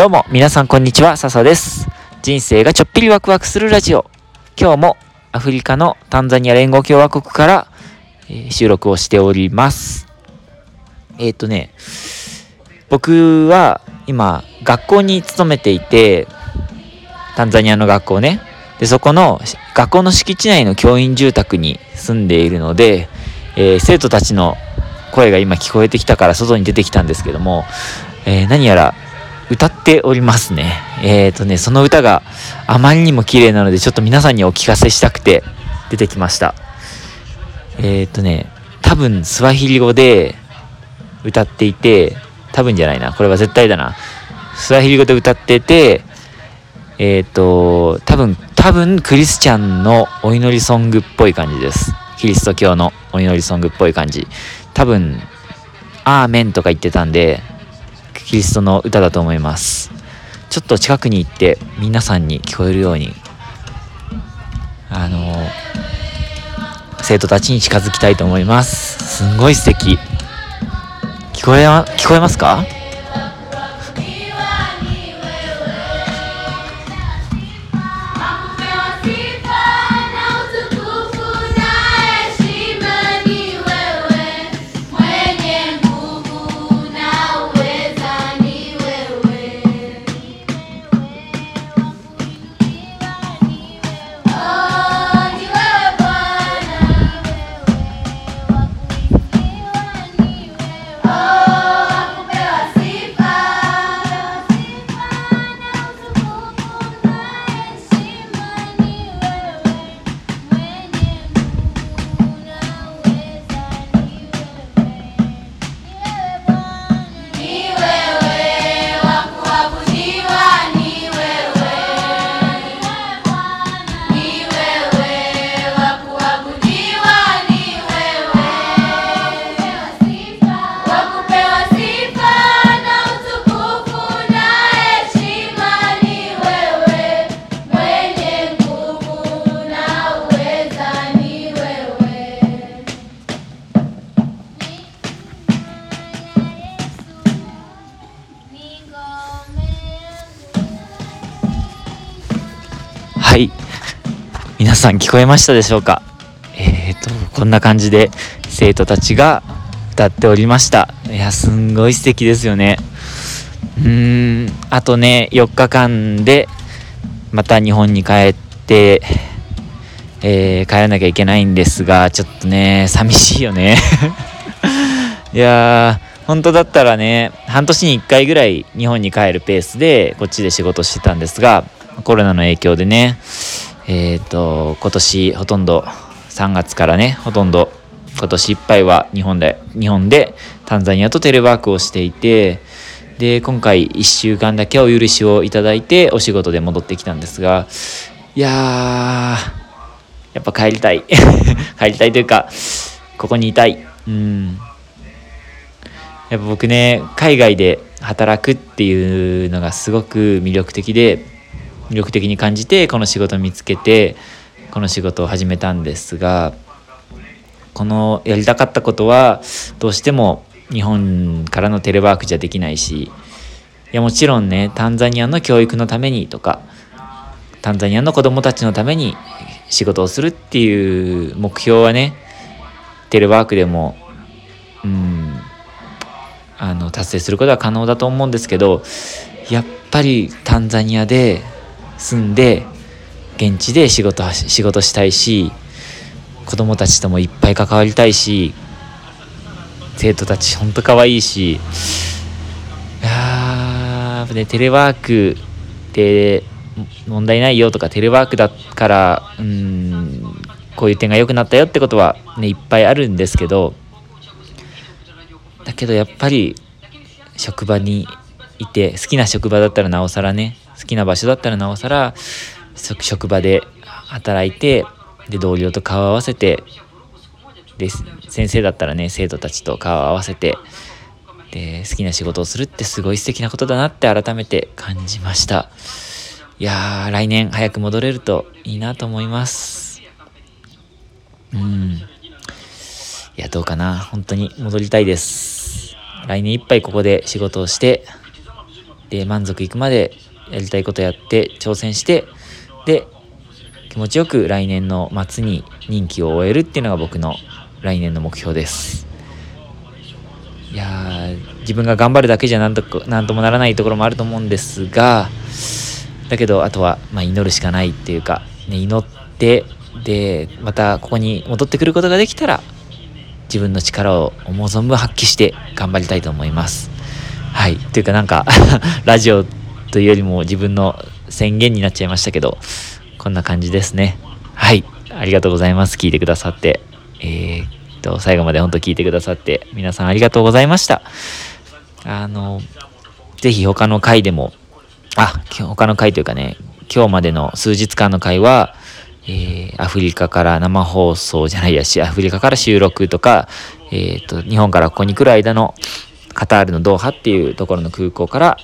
どうも、皆さんこんにちは、笹です。人生がちょっぴりワクワクするラジオ。今日もアフリカのタンザニア連合共和国から、えー、収録をしております。えっ、とね、僕は今、学校に勤めていて、タンザニアの学校ね。で、そこの学校の敷地内の教員住宅に住んでいるので、えー、生徒たちの声が今聞こえてきたから外に出てきたんですけども、えー、何やら歌っておりますね。えっ、ー、とね、その歌があまりにも綺麗なので、ちょっと皆さんにお聞かせしたくて出てきました。えっ、ー、とね、多分スワヒリ語で歌っていて、多分じゃないな、これは絶対だな。スワヒリ語で歌ってて、えっ、ー、と、多分、多分クリスチャンのお祈りソングっぽい感じです。キリスト教のお祈りソングっぽい感じ。多分、アーメンとか言ってたんで、キリストの歌だと思います。ちょっと近くに行って皆さんに聞こえるようにあの生徒たちに近づきたいと思います。すんごい素敵。聞こえ聞こえますか？はい。皆さん聞こえましたでしょうか？えっ、ー、と、こんな感じで生徒たちが歌っておりました。いや、すんごい素敵ですよね。うーん、あとね、4日間でまた日本に帰って、えー、帰らなきゃいけないんですが、ちょっとね、寂しいよね。いやー、本当だったらね、半年に1回ぐらい日本に帰るペースでこっちで仕事してたんですが、コロナの影響でね、えっ、ー、と、今年ほとんど3月からね、ほとんど今年いっぱいは日本で、日本でタンザニアとテレワークをしていて、で、今回1週間だけお許しをいただいてお仕事で戻ってきたんですが、いやー、やっぱ帰りたい。帰りたいというか、ここにいたい。うん。やっぱ僕ね、海外で働くっていうのがすごく魅力的で、魅力的に感じてこの仕事を見つけてこの仕事を始めたんですがこのやりたかったことはどうしても日本からのテレワークじゃできないしいやもちろんねタンザニアの教育のためにとかタンザニアの子どもたちのために仕事をするっていう目標はねテレワークでもうんあの達成することは可能だと思うんですけどやっぱりタンザニアで住んで現地で仕事仕事したいし子供たちともいっぱい関わりたいし生徒たちほんと可愛いし。いやーねテレワークで問題ないよとかテレワークだからうんこういう点が良くなったよってことはねいっぱいあるんですけどだけどやっぱり職場にいて好きな職場だったらなおさらね好きな場所だったらなおさら職場で働いてで同僚と顔を合わせてで先生だったらね生徒たちと顔を合わせてで好きな仕事をするってすごい素敵なことだなって改めて感じました。いやー来年早く戻れるといいなと思います。うん。いやどうかな。本当に戻りたいです。来年いっぱいここで仕事をしてで満足いくまでやりたいことやって挑戦してで気持ちよく来年の末に任期を終えるっていうのが僕の来年の目標です。いや自分が頑張るだけじゃなんとなんともならないところもあると思うんですがだけどあとはま祈るしかないっていうか、ね、祈ってでまたここに戻ってくることができたら自分の力を思う存分発揮して頑張りたいと思います。はい。というかなんか ラジオというよりも自分の宣言になっちゃいましたけどこんな感じですね。はい。ありがとうございます。聞いてくださって。えー、っと、最後まで本当聞いてくださって、皆さんありがとうございました。あの、ぜひ他の回でも、あ、他の回というかね、今日までの数日間の回は、えー、アフリカから生放送じゃないやし、アフリカから収録とか、えー、っと、日本からここに来る間のカタールのドーハっていうところの空港から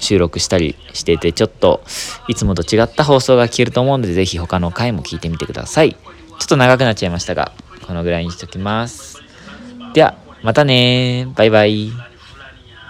収録したりしていてちょっといつもと違った放送が聞けると思うので是非他の回も聞いてみてください。ちょっと長くなっちゃいましたがこのぐらいにしときます。ではまたねバイバイ。